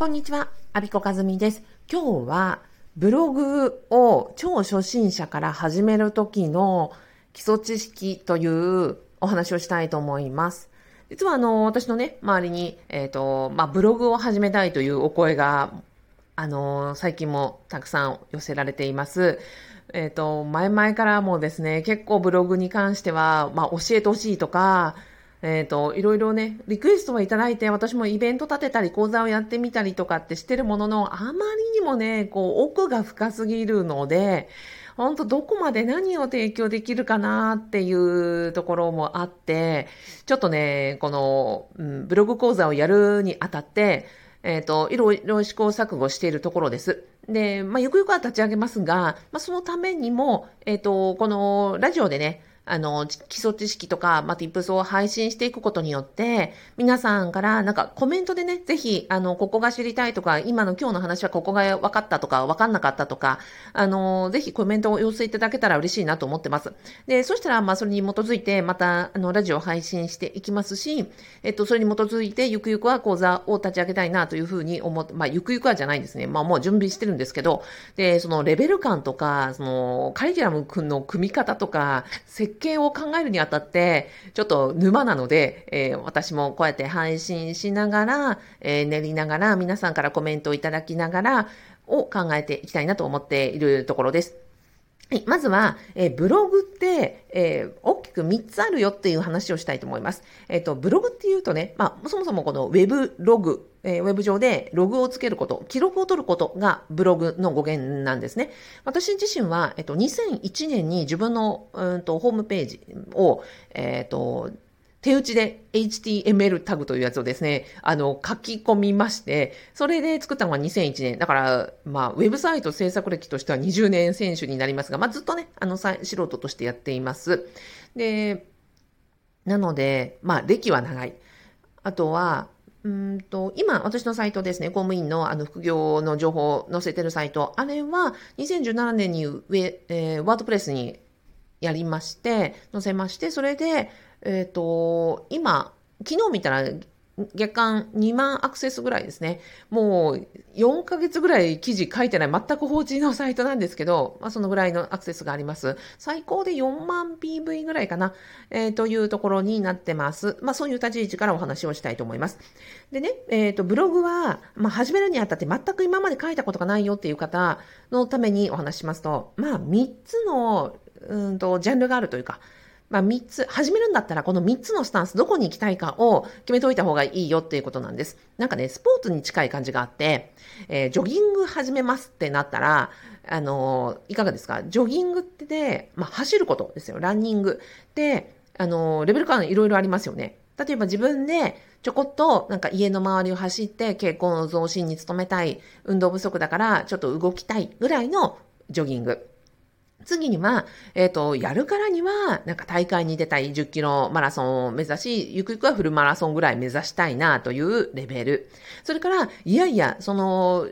こんにちは、アビコカズミです。今日はブログを超初心者から始める時の基礎知識というお話をしたいと思います。実はあの、私のね、周りに、えっ、ー、と、まあ、ブログを始めたいというお声が、あの、最近もたくさん寄せられています。えっ、ー、と、前々からもですね、結構ブログに関しては、まあ、教えてほしいとか、えっ、ー、と、いろいろね、リクエストはいただいて、私もイベント立てたり、講座をやってみたりとかってしてるものの、あまりにもね、こう、奥が深すぎるので、本当どこまで何を提供できるかなっていうところもあって、ちょっとね、この、うん、ブログ講座をやるにあたって、えっ、ー、と、いろいろ試行錯誤しているところです。で、まあ、ゆくゆくは立ち上げますが、まあ、そのためにも、えっ、ー、と、このラジオでね、あの、基礎知識とか、まあ、tips を配信していくことによって、皆さんからなんかコメントでね、ぜひ、あの、ここが知りたいとか、今の今日の話はここが分かったとか、分かんなかったとか、あの、ぜひコメントを寄せいただけたら嬉しいなと思ってます。で、そしたら、まあ、それに基づいて、また、あの、ラジオ配信していきますし、えっと、それに基づいて、ゆくゆくは講座を立ち上げたいなというふうに思って、まあ、ゆくゆくはじゃないんですね。まあ、もう準備してるんですけど、で、そのレベル感とか、その、カリキュラムの組み方とか、設計を考えるにあたって、ちょっと沼なので、えー、私もこうやって配信しながら、えー、練りながら、皆さんからコメントをいただきながら、を考えていきたいなと思っているところです。はい、まずは、えー、ブログって、えー、大きく3つあるよっていう話をしたいと思います。えっ、ー、と、ブログっていうとね、まあ、そもそもこのウェブログ、えー、ウェブ上でログをつけること、記録を取ることがブログの語源なんですね。私自身は、えっ、と、2001年に自分の、うんと、ホームページを、えっ、と、手打ちで HTML タグというやつをですね、あの、書き込みまして、それで作ったのが2001年。だから、まあ、ウェブサイト制作歴としては20年選手になりますが、まあ、ずっとね、あの、素人としてやっています。で、なので、まあ、歴は長い。あとは、うんと、今、私のサイトですね、公務員のあの副業の情報を載せてるサイト、あれは2017年にウェ、えー、ワードプレスにやりまして、載せまして、それで、えっ、ー、と、今、昨日見たら月間2万アクセスぐらいですね。もう4ヶ月ぐらい記事書いてない全く放置のサイトなんですけど、まあ、そのぐらいのアクセスがあります。最高で4万 PV ぐらいかな、えー、というところになってます。まあそういう立ち位置からお話をしたいと思います。でね、えっ、ー、と、ブログは、まあ始めるにあたって全く今まで書いたことがないよっていう方のためにお話しますと、まあ3つの、うんと、ジャンルがあるというか、まあ、3つ、始めるんだったらこの3つのスタンス、どこに行きたいかを決めておいた方がいいよっていうことなんです。なんかね、スポーツに近い感じがあって、えー、ジョギング始めますってなったら、あのー、いかがですか？ジョギングってで、まあ、走ることですよ。ランニング。で、あのー、レベル感いろいろありますよね。例えば自分でちょこっとなんか家の周りを走って健康の増進に努めたい、運動不足だからちょっと動きたいぐらいのジョギング。次には、えっ、ー、と、やるからには、なんか大会に出たい10キロマラソンを目指し、ゆくゆくはフルマラソンぐらい目指したいなというレベル。それから、いやいや、その、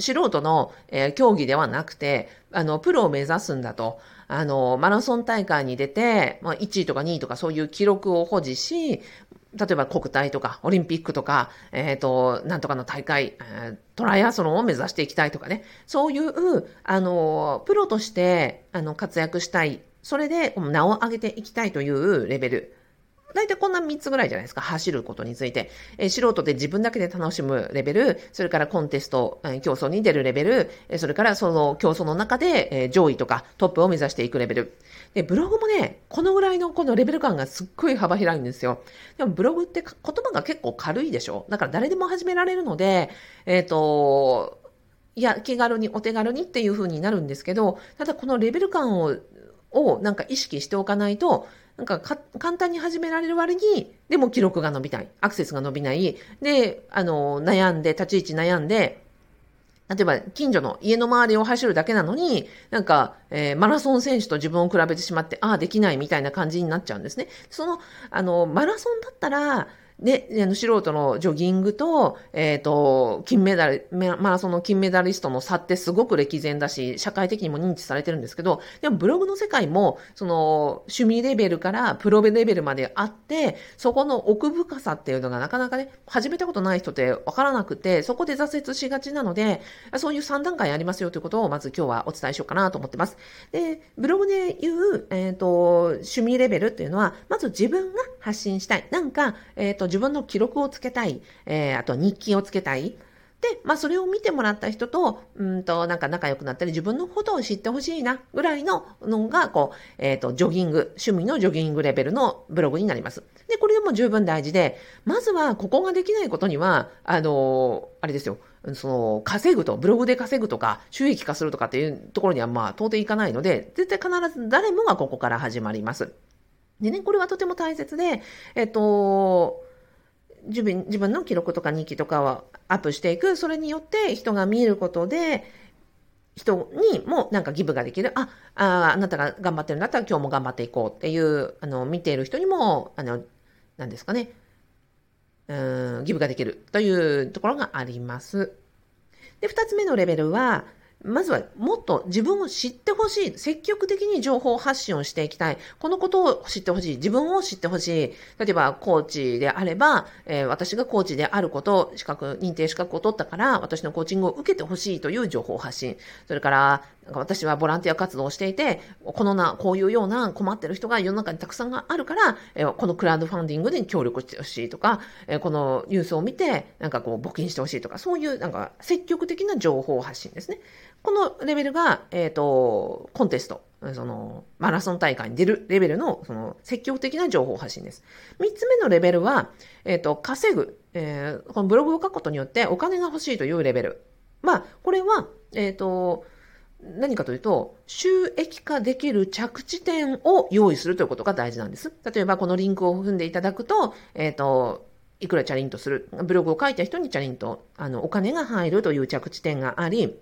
素人の、えー、競技ではなくて、あの、プロを目指すんだと。あの、マラソン大会に出て、まあ、1位とか2位とかそういう記録を保持し、例えば国体とかオリンピックとか、えっ、ー、と、なんとかの大会、トライアスロンを目指していきたいとかね。そういう、あの、プロとして、あの、活躍したい。それで名を上げていきたいというレベル。大体こんな3つぐらいじゃないですか。走ることについて。え、素人で自分だけで楽しむレベル、それからコンテスト、え、競争に出るレベル、え、それからその競争の中で、え、上位とかトップを目指していくレベル。で、ブログもね、このぐらいのこのレベル感がすっごい幅広いんですよ。でもブログって言葉が結構軽いでしょ？だから誰でも始められるので、えっ、ー、と、いや、気軽にお手軽にっていう風になるんですけど、ただこのレベル感を、をなんか意識しておかないと、なんか簡単に始められる割に、でも記録が伸びない。アクセスが伸びない。で、あの、悩んで、立ち位置悩んで、例えば、近所の家の周りを走るだけなのに、なんか、えー、マラソン選手と自分を比べてしまって、ああ、できないみたいな感じになっちゃうんですね。その、あの、マラソンだったら、で、あの、素人のジョギングと、えっ、ー、と、金メダル、マラソンの金メダリストの差ってすごく歴然だし、社会的にも認知されてるんですけど、でもブログの世界も、その、趣味レベルからプロレベルまであって、そこの奥深さっていうのがなかなかね、始めたことない人ってわからなくて、そこで挫折しがちなので、そういう3段階ありますよということを、まず今日はお伝えしようかなと思ってます。で、ブログで言う、えっ、ー、と、趣味レベルっていうのは、まず自分が発信したい。なんか、えっ、ー、と、自分の記録をつけたい。えー、あと日記をつけたい。で、まあそれを見てもらった人と、うんと、なんか仲良くなったり、自分のことを知ってほしいな、ぐらいののが、こう、えっ、ー、と、ジョギング、趣味のジョギングレベルのブログになります。で、これでも十分大事で、まずはここができないことには、あのー、あれですよ、その、稼ぐと、ブログで稼ぐとか、収益化するとかっていうところには、ま、到底いかないので、絶対必ず誰もがここから始まります。でね、これはとても大切で、えっと、自分自分の記録とか日記とかをアップしていく。それによって人が見ることで、人にもなんかギブができる。あ、ああなたが頑張ってるんだったら今日も頑張っていこうっていう、あの、見ている人にも、あの、何ですかね。うん、ギブができるというところがあります。で、二つ目のレベルは、まずはもっと自分を知ってほしい。積極的に情報発信をしていきたい。このことを知ってほしい。自分を知ってほしい。例えば、コーチであれば、えー、私がコーチであること、資格、認定資格を取ったから、私のコーチングを受けてほしいという情報発信。それから、私はボランティア活動をしていて、このな、こういうような困ってる人が世の中にたくさんあるから、えー、このクラウドファンディングで協力してほしいとか、えー、このニュースを見て、なんかこう募金してほしいとか、そういうなんか積極的な情報発信ですね。このレベルが、えっ、ー、と、コンテスト、その、マラソン大会に出るレベルの、その、積極的な情報発信です。三つ目のレベルは、えっ、ー、と、稼ぐ、えー、このブログを書くことによってお金が欲しいというレベル。まあ、これは、えっ、ー、と、何かというと、収益化できる着地点を用意するということが大事なんです。例えば、このリンクを踏んでいただくと、えっ、ー、と、いくらチャリンとする。ブログを書いた人にチャリンと、あの、お金が入るという着地点があり、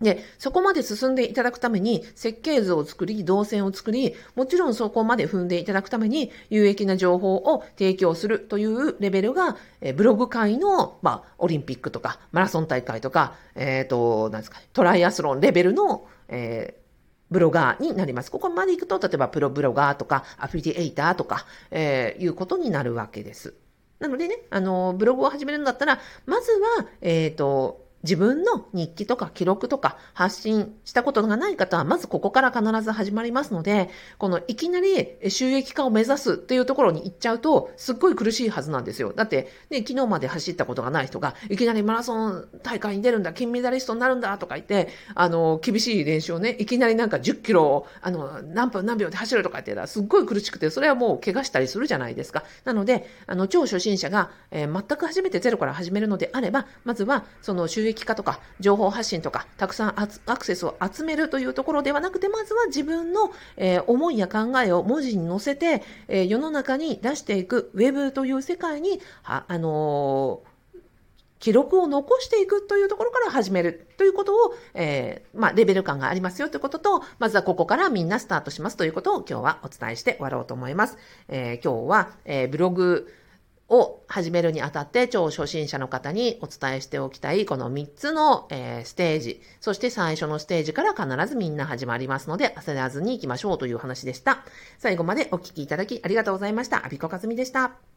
で、そこまで進んでいただくために設計図を作り、動線を作り、もちろんそこまで踏んでいただくために有益な情報を提供するというレベルが、えブログ界の、まあ、オリンピックとか、マラソン大会とか、えっ、ー、と、なんですか、トライアスロンレベルの、えーブロガーになります。ここまで行くと、例えばプロブロガーとか、アフィリエイターとか、えー、いうことになるわけです。なのでね、あの、ブログを始めるんだったら、まずは、えっ、ー、と、自分の日記とか記録とか発信したことがない方は、まずここから必ず始まりますので、このいきなり収益化を目指すっていうところに行っちゃうと、すっごい苦しいはずなんですよ。だって、ね、昨日まで走ったことがない人が、いきなりマラソン大会に出るんだ、金メダリストになるんだとか言って、あの、厳しい練習をね、いきなりなんか10キロを、あの、何分何秒で走るとか言ってたら、すっごい苦しくて、それはもう怪我したりするじゃないですか。なので、あの、超初心者が、えー、全く初めてゼロから始めるのであれば、まずは、その収益益化とか、情報発信とか、たくさんアクセスを集めるというところではなくて、まずは自分の、えー、思いや考えを文字に載せて、えー、世の中に出していくウェブという世界に、あ、のー記録を残していくというところから始めるということを、えー、まあ、レベル感がありますよということと、まずはここからみんなスタートしますということを今日はお伝えして終わろうと思います。えー、今日は、えー、ブログ、を始めるにあたって超初心者の方にお伝えしておきたいこの3つの、え、ステージ、そして最初のステージから必ずみんな始まりますので焦らずに行きましょうという話でした。最後までお聴きいただきありがとうございました。アビコカズミでした。